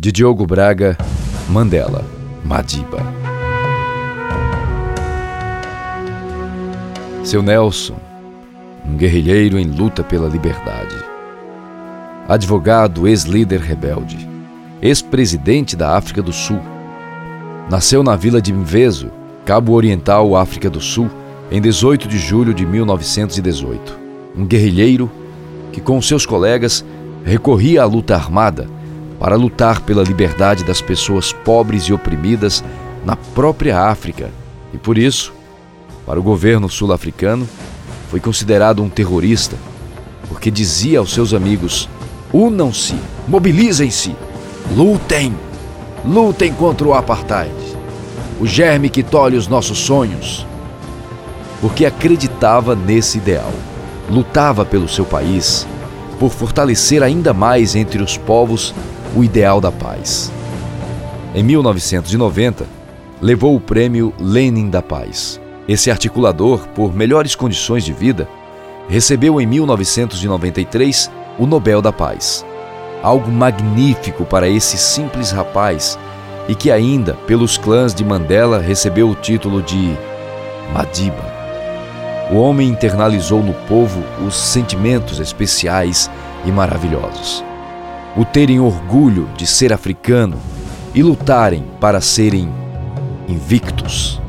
De Diogo Braga, Mandela, Madiba. Seu Nelson, um guerrilheiro em luta pela liberdade. Advogado, ex-líder rebelde, ex-presidente da África do Sul. Nasceu na vila de Mvezo, Cabo Oriental, África do Sul, em 18 de julho de 1918. Um guerrilheiro que, com seus colegas, recorria à luta armada para lutar pela liberdade das pessoas pobres e oprimidas na própria África. E por isso, para o governo sul-africano, foi considerado um terrorista, porque dizia aos seus amigos: unam-se, mobilizem-se, lutem, lutem contra o apartheid, o germe que tolhe os nossos sonhos. Porque acreditava nesse ideal, lutava pelo seu país, por fortalecer ainda mais entre os povos o ideal da paz. Em 1990, levou o prêmio Lenin da Paz. Esse articulador, por melhores condições de vida, recebeu em 1993 o Nobel da Paz. Algo magnífico para esse simples rapaz e que ainda, pelos clãs de Mandela, recebeu o título de Madiba. O homem internalizou no povo os sentimentos especiais e maravilhosos o terem orgulho de ser africano e lutarem para serem invictos.